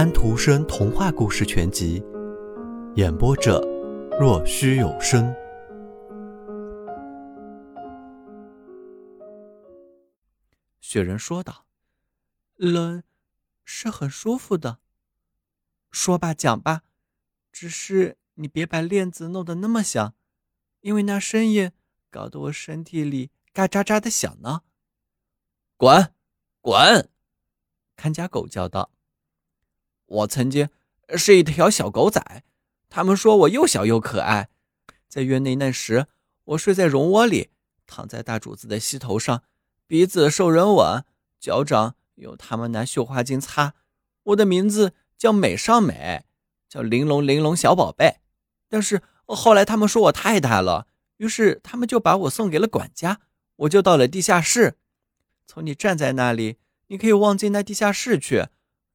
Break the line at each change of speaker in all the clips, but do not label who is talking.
安徒生童话故事全集》，演播者：若虚有声。
雪人说道：“冷，是很舒服的。说吧，讲吧，只是你别把链子弄得那么响，因为那声音搞得我身体里嘎喳喳的响呢。”
滚，滚！
看家狗叫道。
我曾经是一条小狗仔，他们说我又小又可爱。在院内那时，我睡在绒窝里，躺在大主子的膝头上，鼻子受人吻，脚掌有他们拿绣花巾擦。我的名字叫美尚美，叫玲珑玲珑小宝贝。但是后来他们说我太大了，于是他们就把我送给了管家，我就到了地下室。从你站在那里，你可以望进那地下室去，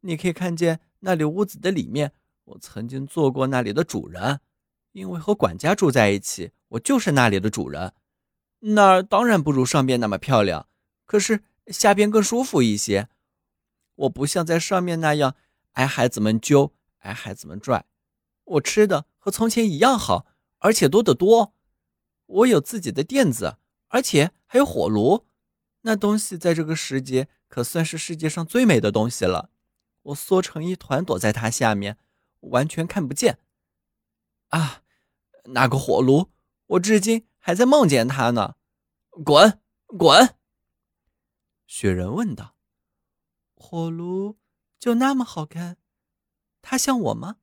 你可以看见。那里屋子的里面，我曾经做过那里的主人，因为和管家住在一起，我就是那里的主人。那儿当然不如上边那么漂亮，可是下边更舒服一些。我不像在上面那样挨孩子们揪，挨孩子们拽。我吃的和从前一样好，而且多得多。我有自己的垫子，而且还有火炉。那东西在这个时节可算是世界上最美的东西了。我缩成一团，躲在他下面，完全看不见。啊，那个火炉，我至今还在梦见他呢。滚，滚！
雪人问道：“火炉就那么好看？他像我吗？”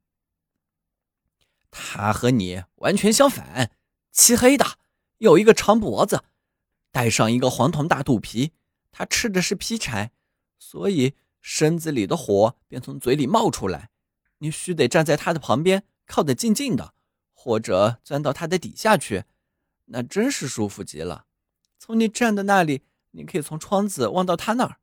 他和你完全相反，漆黑的，有一个长脖子，带上一个黄铜大肚皮。他吃的是劈柴，所以。身子里的火便从嘴里冒出来，你须得站在他的旁边，靠得近近的，或者钻到他的底下去，那真是舒服极了。从你站的那里，你可以从窗子望到他那儿。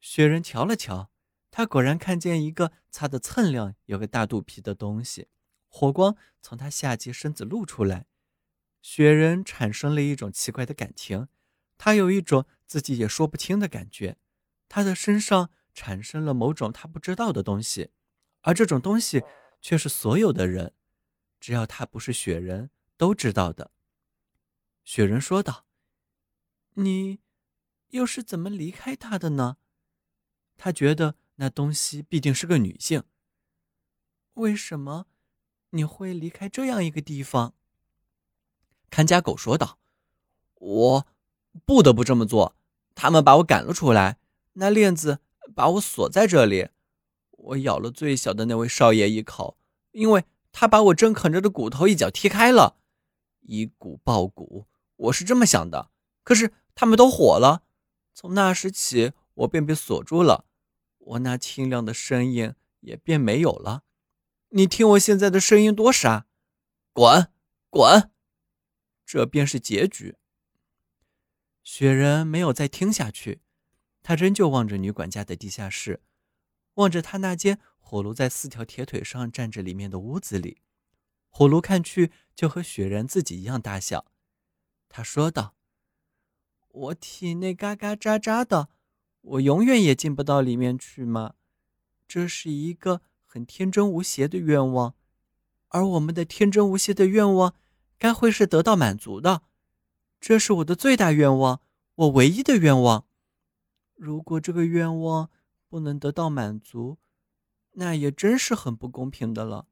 雪人瞧了瞧，他果然看见一个擦得锃亮、有个大肚皮的东西，火光从他下级身子露出来。雪人产生了一种奇怪的感情，他有一种自己也说不清的感觉。他的身上产生了某种他不知道的东西，而这种东西却是所有的人，只要他不是雪人，都知道的。雪人说道：“你又是怎么离开他的呢？”他觉得那东西必定是个女性。为什么你会离开这样一个地方？
看家狗说道：“我不得不这么做，他们把我赶了出来。”那链子把我锁在这里，我咬了最小的那位少爷一口，因为他把我正啃着的骨头一脚踢开了，以骨报骨，我是这么想的。可是他们都火了，从那时起，我便被锁住了，我那清亮的声音也便没有了。你听我现在的声音多傻，滚，滚，这便是结局。
雪人没有再听下去。他仍旧望着女管家的地下室，望着他那间火炉在四条铁腿上站着里面的屋子里，火炉看去就和雪人自己一样大小。他说道：“我体内嘎嘎喳喳的，我永远也进不到里面去吗？这是一个很天真无邪的愿望，而我们的天真无邪的愿望，该会是得到满足的。这是我的最大愿望，我唯一的愿望。”如果这个愿望不能得到满足，那也真是很不公平的了。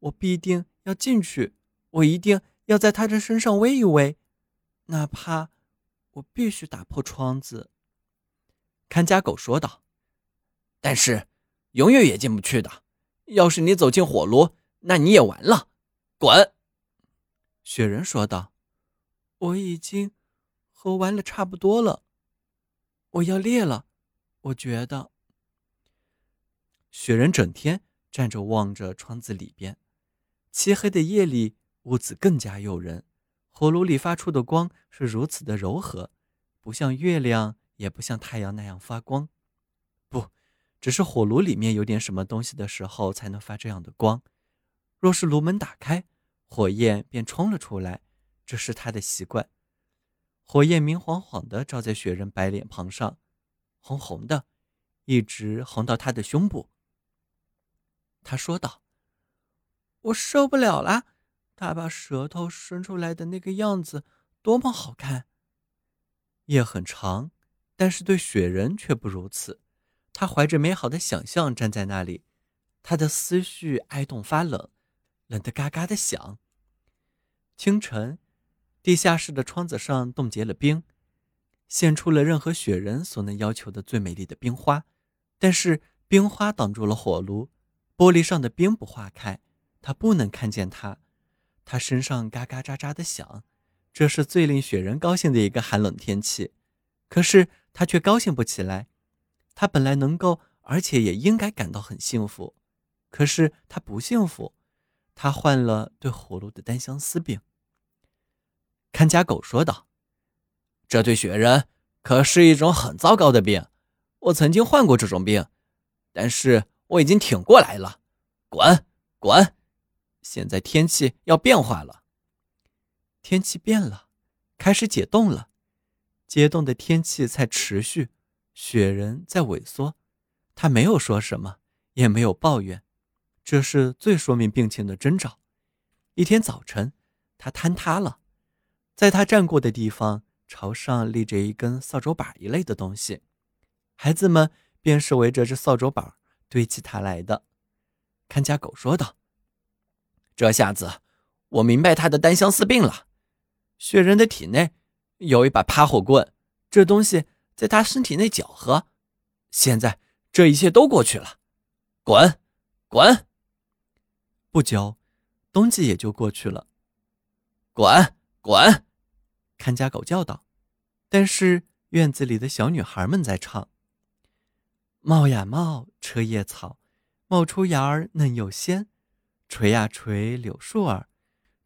我必定要进去，我一定要在他的身上偎一偎，哪怕我必须打破窗子。”
看家狗说道。“但是永远也进不去的。要是你走进火炉，那你也完了。滚！”
雪人说道。“我已经喝完了差不多了。”我要裂了，我觉得。雪人整天站着望着窗子里边，漆黑的夜里，屋子更加诱人。火炉里发出的光是如此的柔和，不像月亮，也不像太阳那样发光。不，只是火炉里面有点什么东西的时候才能发这样的光。若是炉门打开，火焰便冲了出来，这是他的习惯。火焰明晃晃的照在雪人白脸庞上，红红的，一直红到他的胸部。他说道：“我受不了了，他把舌头伸出来的那个样子多么好看。”夜很长，但是对雪人却不如此。他怀着美好的想象站在那里，他的思绪挨冻发冷，冷得嘎嘎的响。清晨，地下室的窗子上冻结了冰，现出了任何雪人所能要求的最美丽的冰花。但是冰花挡住了火炉，玻璃上的冰不化开，他不能看见它。他身上嘎嘎喳喳的响，这是最令雪人高兴的一个寒冷天气。可是他却高兴不起来。他本来能够，而且也应该感到很幸福，可是他不幸福，他患了对火炉的单相思病。看家狗说道：“
这对雪人可是一种很糟糕的病，我曾经患过这种病，但是我已经挺过来了。滚，滚！现在天气要变化了，
天气变了，开始解冻了，解冻的天气在持续。”雪人在萎缩，他没有说什么，也没有抱怨，这是最说明病情的征兆。一天早晨，他坍塌了，在他站过的地方朝上立着一根扫帚板一类的东西，孩子们便是围着这扫帚板堆起他来的。看家狗说道：“
这下子我明白他的单相思病了。雪人的体内有一把趴火棍，这东西。”在他身体内搅和，现在这一切都过去了。滚，滚！
不久，冬季也就过去了。
滚，滚！
看家狗叫道。但是院子里的小女孩们在唱：“冒呀冒，车叶草，冒出芽儿嫩又鲜。垂呀垂，柳树儿，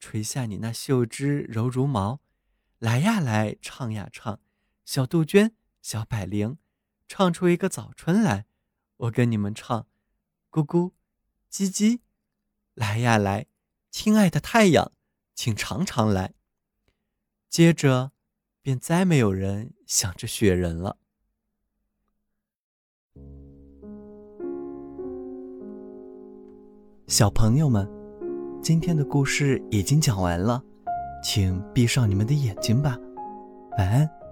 垂下你那秀枝柔如毛。来呀来，唱呀唱，小杜鹃。”小百灵，唱出一个早春来。我跟你们唱，咕咕，叽叽，来呀来，亲爱的太阳，请常常来。接着，便再没有人想着雪人了。小朋友们，今天的故事已经讲完了，请闭上你们的眼睛吧，晚安。